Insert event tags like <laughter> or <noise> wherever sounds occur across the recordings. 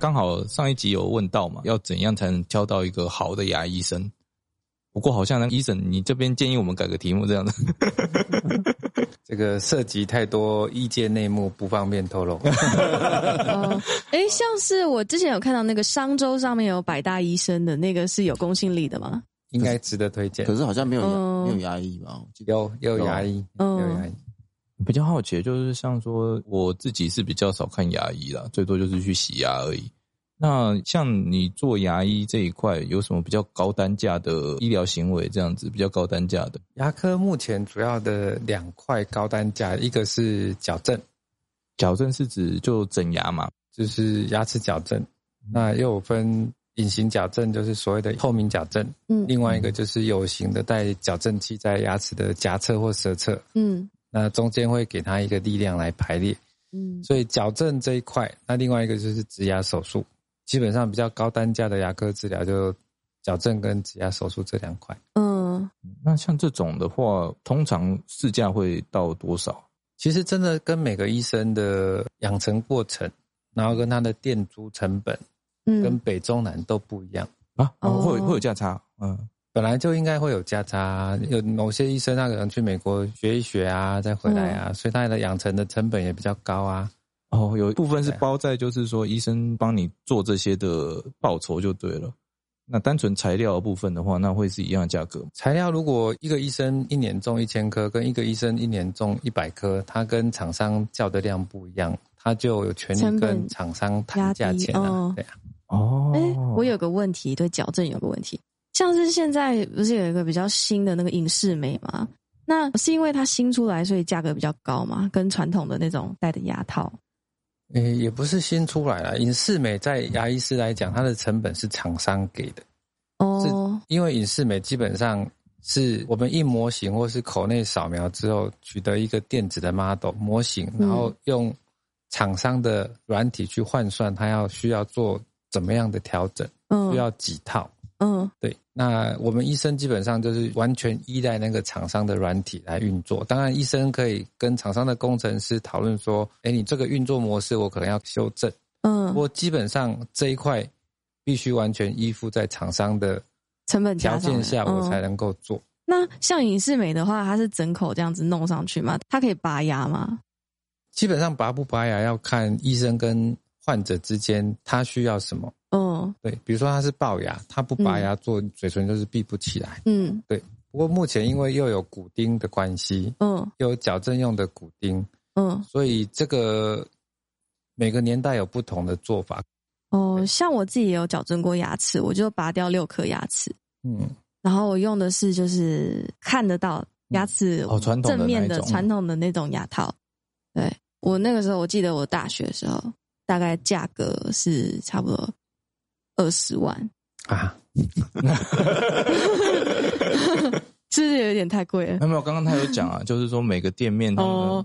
刚好上一集有问到嘛，要怎样才能挑到一个好的牙医生？不过好像医生，你这边建议我们改个题目这样的。<laughs> 这个涉及太多医界内幕，不方便透露。<laughs> 哦，哎，像是我之前有看到那个商周上面有百大医生的那个是有公信力的吗？应该值得推荐。可是好像没有牙没有牙医吧？有有牙医，有牙医。比较好奇，就是像说我自己是比较少看牙医啦，最多就是去洗牙而已。那像你做牙医这一块，有什么比较高单价的医疗行为？这样子比较高单价的牙科，目前主要的两块高单价，一个是矫正，矫正是指就整牙嘛，就是牙齿矫正。那又有分隐形矫正，就是所谓的透明矫正。嗯，另外一个就是有形的，带矫正器在牙齿的颊侧或舌侧。嗯，那中间会给他一个力量来排列。嗯，所以矫正这一块，那另外一个就是植牙手术。基本上比较高单价的牙科治疗，就矫正跟植牙手术这两块。嗯，那像这种的话，通常市价会到多少？其实真的跟每个医生的养成过程，然后跟他的店租成本，嗯，跟北中南都不一样啊，会会有价差。嗯，本来就应该会有价差。有某些医生他可能去美国学一学啊，再回来啊，所以他的养成的成本也比较高啊。哦，有一部分是包在，就是说医生帮你做这些的报酬就对了。那单纯材料的部分的话，那会是一样的价格。材料如果一个医生一年种一千颗，跟一个医生一年种一百颗，他跟厂商叫的量不一样，他就有权利跟厂商谈价钱了。对啊，哦，哎，我有个问题，对矫正有个问题，像是现在不是有一个比较新的那个隐适美吗？那是因为它新出来，所以价格比较高嘛？跟传统的那种戴的牙套。诶，也不是新出来了。隐适美在牙医师来讲，它的成本是厂商给的。哦，因为隐适美基本上是我们印模型或是口内扫描之后，取得一个电子的 model 模型，然后用厂商的软体去换算，它要需要做怎么样的调整，需要几套。嗯，对。那我们医生基本上就是完全依赖那个厂商的软体来运作。当然，医生可以跟厂商的工程师讨论说：“哎，你这个运作模式我可能要修正。”嗯，不过基本上这一块必须完全依附在厂商的成本条件下，我才能够做。那像影视美的话，它是整口这样子弄上去吗？它可以拔牙吗？基本上拔不拔牙要看医生跟患者之间他需要什么。嗯，对，比如说他是龅牙，他不拔牙做嘴唇就是闭不起来。嗯，对。不过目前因为又有骨钉的关系，嗯，又有矫正用的骨钉，嗯，所以这个每个年代有不同的做法。哦，像我自己也有矫正过牙齿，我就拔掉六颗牙齿。嗯，然后我用的是就是看得到牙齿哦，传统正面的传统的那种牙套。对我那个时候，我记得我大学的时候，大概价格是差不多。二十万啊，是不是有点太贵了？没有，刚刚他有讲啊，<laughs> 就是说每个店面、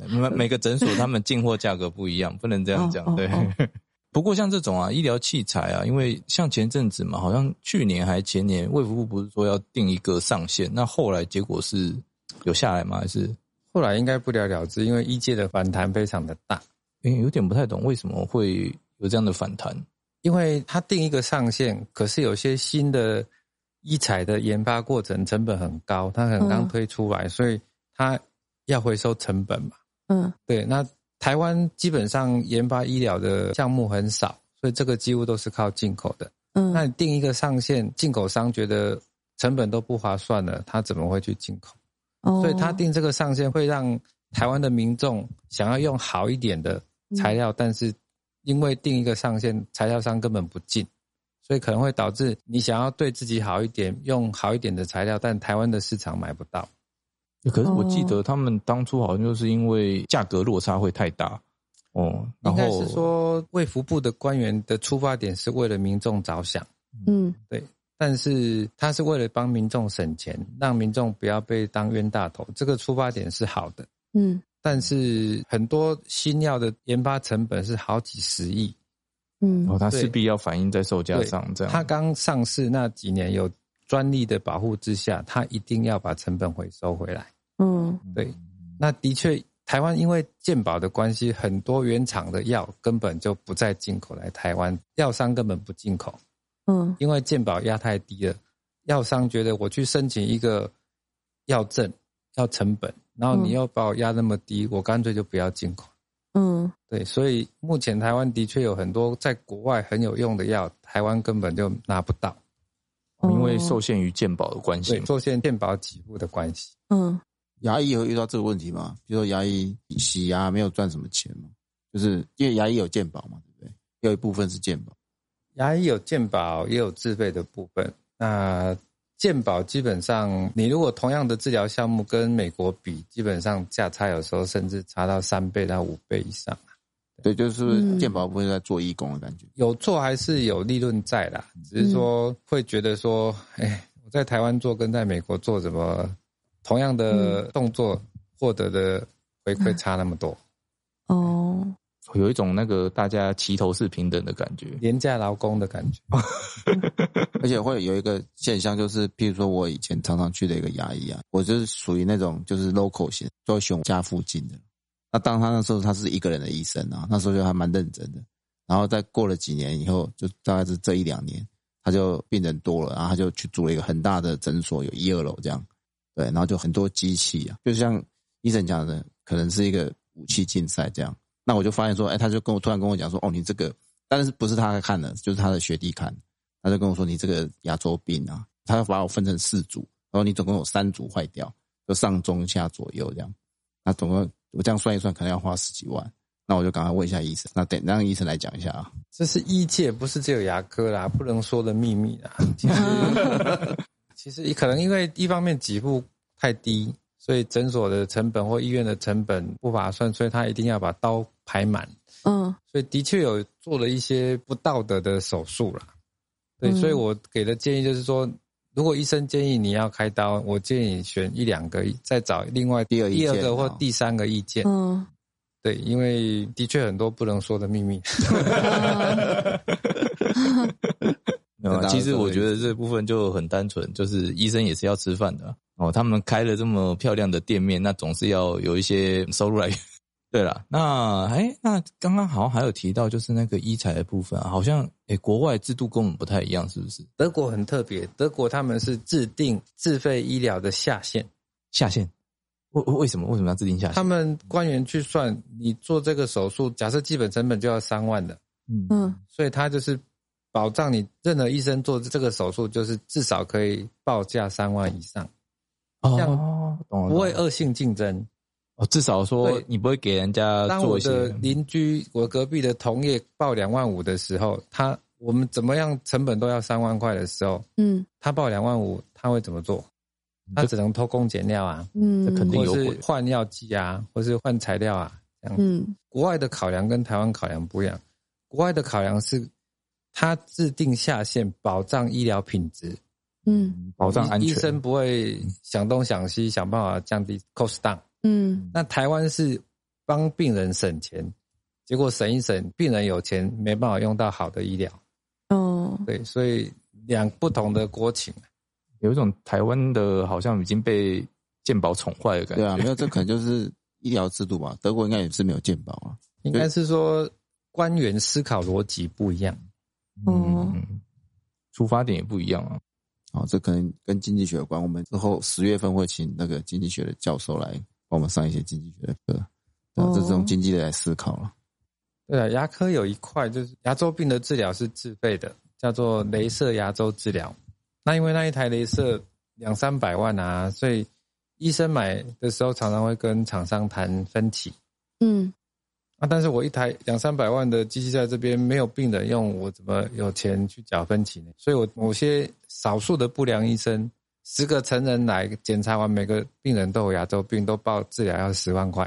每每个诊所，他们进货价格不一样，不能这样讲。对，<laughs> 不过像这种啊，医疗器材啊，因为像前阵子嘛，好像去年还前年，卫福部不是说要定一个上限，那后来结果是有下来吗？还是后来应该不了了之？因为医界的反弹非常的大，哎，有点不太懂为什么会有这样的反弹。因为它定一个上限，可是有些新的医材的研发过程成本很高，它可能刚推出来，所以它要回收成本嘛。嗯，对。那台湾基本上研发医疗的项目很少，所以这个几乎都是靠进口的。嗯，那你定一个上限，进口商觉得成本都不划算了，他怎么会去进口？哦，所以他定这个上限会让台湾的民众想要用好一点的材料，但是。因为定一个上限，材料商根本不进，所以可能会导致你想要对自己好一点，用好一点的材料，但台湾的市场买不到。可是我记得他们当初好像就是因为价格落差会太大哦。应该是说卫福部的官员的出发点是为了民众着想，嗯，对。但是他是为了帮民众省钱，让民众不要被当冤大头，这个出发点是好的，嗯。但是很多新药的研发成本是好几十亿，嗯，哦，它势必要反映在售价上，这样。它刚上市那几年有专利的保护之下，它一定要把成本回收回来，嗯，对。那的确台湾因为健保的关系，很多原厂的药根本就不再进口来台湾，药商根本不进口。嗯，因为健保压太低了，药商觉得我去申请一个药证要成本，然后你又把我压那么低，我干脆就不要进口。嗯，对，所以目前台湾的确有很多在国外很有用的药，台湾根本就拿不到，因为受限于健保的关系，受限健保给付的关系。嗯，牙医有遇到这个问题吗？比如说牙医洗牙没有赚什么钱嘛，就是因为牙医有健保嘛，对不对？有一部分是健保，牙医有健保也有自费的部分。那健保基本上，你如果同样的治疗项目跟美国比，基本上价差有时候甚至差到三倍到五倍以上对，就是健保不是在做义工的感觉，有做还是有利润在啦，只是说会觉得说，哎，我在台湾做跟在美国做，怎么同样的动作获得的回馈差那么多？哦。有一种那个大家齐头是平等的感觉，廉价劳工的感觉，<laughs> 而且会有一个现象，就是譬如说我以前常常去的一个牙医啊，我就是属于那种就是 local 型，就熊家附近的。那当他那时候他是一个人的医生啊，那时候就还蛮认真的。然后再过了几年以后，就大概是这一两年，他就病人多了，然后他就去租了一个很大的诊所，有一二楼这样，对，然后就很多机器啊，就像医生讲的，可能是一个武器竞赛这样。那我就发现说，哎，他就跟我突然跟我讲说，哦，你这个，但是不是他看的，就是他的学弟看，他就跟我说，你这个牙周病啊，他要把我分成四组，然后你总共有三组坏掉，就上中下左右这样，那总共我这样算一算，可能要花十几万，那我就赶快问一下医生，那等让医生来讲一下啊，这是医界，不是只有牙科啦，不能说的秘密啦，其实 <laughs> 其实可能因为一方面给付太低。所以诊所的成本或医院的成本不划算，所以他一定要把刀排满。嗯，所以的确有做了一些不道德的手术了。对，所以我给的建议就是说，如果医生建议你要开刀，我建议选一两个，再找另外第二第二个或第三个意见。嗯，对，因为的确很多不能说的秘密。<laughs> <laughs> 其实我觉得这部分就很单纯，就是医生也是要吃饭的。哦，他们开了这么漂亮的店面，那总是要有一些收入来源。对了，那哎，那刚刚好像还有提到，就是那个医材的部分，啊好像哎，国外制度跟我们不太一样，是不是？德国很特别，德国他们是制定自费医疗的下限，下限。为为什么为什么要制定下限？他们官员去算，你做这个手术，假设基本成本就要三万的，嗯，所以他就是保障你任何医生做这个手术，就是至少可以报价三万以上。哦，懂了，不会恶性竞争哦，至少说你不会给人家。当我的邻居，我隔壁的同业报两万五的时候，他我们怎么样成本都要三万块的时候，嗯，他报两万五，他会怎么做？他只能偷工减料啊，嗯，肯定有换药剂啊，或是换材料啊，这样。嗯，国外的考量跟台湾考量不一样，国外的考量是他制定下限，保障医疗品质。嗯，保障安全，医生不会想东想西，想办法降低 cost down。嗯，那台湾是帮病人省钱，结果省一省，病人有钱没办法用到好的医疗。哦，对，所以两不同的国情，有一种台湾的好像已经被健保宠坏的感觉。对啊，没有，这可能就是医疗制度吧。德国应该也是没有健保啊，应该是说官员思考逻辑不一样，嗯，出发点也不一样啊。哦，这可能跟经济学有关。我们之后十月份会请那个经济学的教授来帮我们上一些经济学的课，这是从经济的来思考了。对啊，牙科有一块就是牙周病的治疗是自费的，叫做镭射牙周治疗。那因为那一台镭射两三百万啊，所以医生买的时候常常会跟厂商谈分期。嗯。啊！但是我一台两三百万的机器在这边没有病人用，我怎么有钱去缴分期呢？所以，我某些少数的不良医生，十个成人来检查完，每个病人都有牙周病，都报治疗要十万块。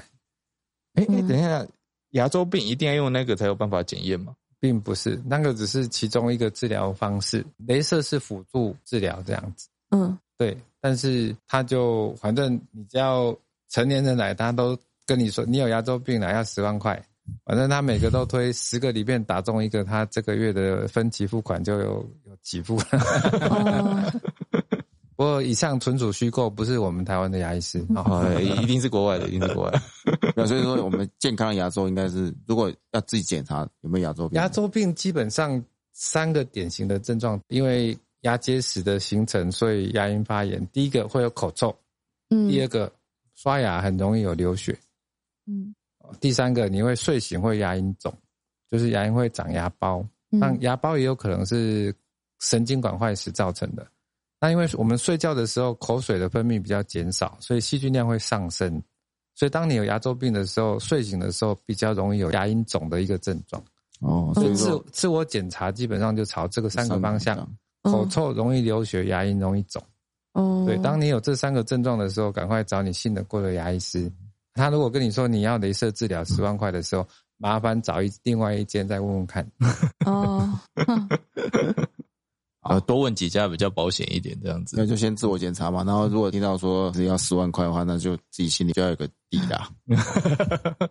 哎哎，等一下，牙周病一定要用那个才有办法检验吗？并不是，那个只是其中一个治疗方式，镭射是辅助治疗这样子。嗯，对。但是他就反正你只要成年人来，他都。跟你说，你有牙周病了，要十万块。反正他每个都推十个里面打中一个，他这个月的分期付款就有有几付了。不过以上纯属虚构，不是我们台湾的牙医师 <laughs> 哦，一定是国外的，<laughs> 一定是国外。那所以说，我们健康的牙周应该是，如果要自己检查有没有牙周病，牙周病基本上三个典型的症状，因为牙结石的形成，所以牙龈发炎。第一个会有口臭，嗯，第二个刷牙很容易有流血，嗯，第三个你会睡醒会牙龈肿，就是牙龈会长牙包，那牙包也有可能是神经管坏死造成的。那因为我们睡觉的时候口水的分泌比较减少，所以细菌量会上升。所以当你有牙周病的时候，睡醒的时候比较容易有牙龈肿的一个症状。哦，所以自自我检查基本上就朝这个三个方向：口臭、容易流血、牙龈容易肿。哦，对，当你有这三个症状的时候，赶快找你信得过的牙医师。他如果跟你说你要镭射治疗十万块的时候，麻烦找一另外一间再问问看。哦。<laughs> 呃，多问几家比较保险一点，这样子。那就先自我检查嘛，然后如果听到说是要十万块的话，那就自己心里就要有个底啦。<laughs>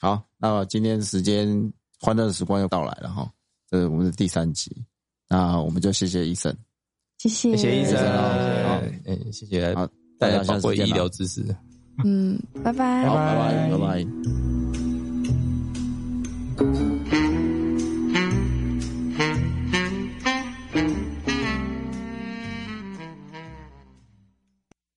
好，那今天时间欢乐的时光又到来了哈，这是我们的第三集，那我们就谢谢医生，谢谢谢谢医生，好，嗯，谢谢大家宝贵医疗知识，嗯，拜拜，拜拜，拜拜。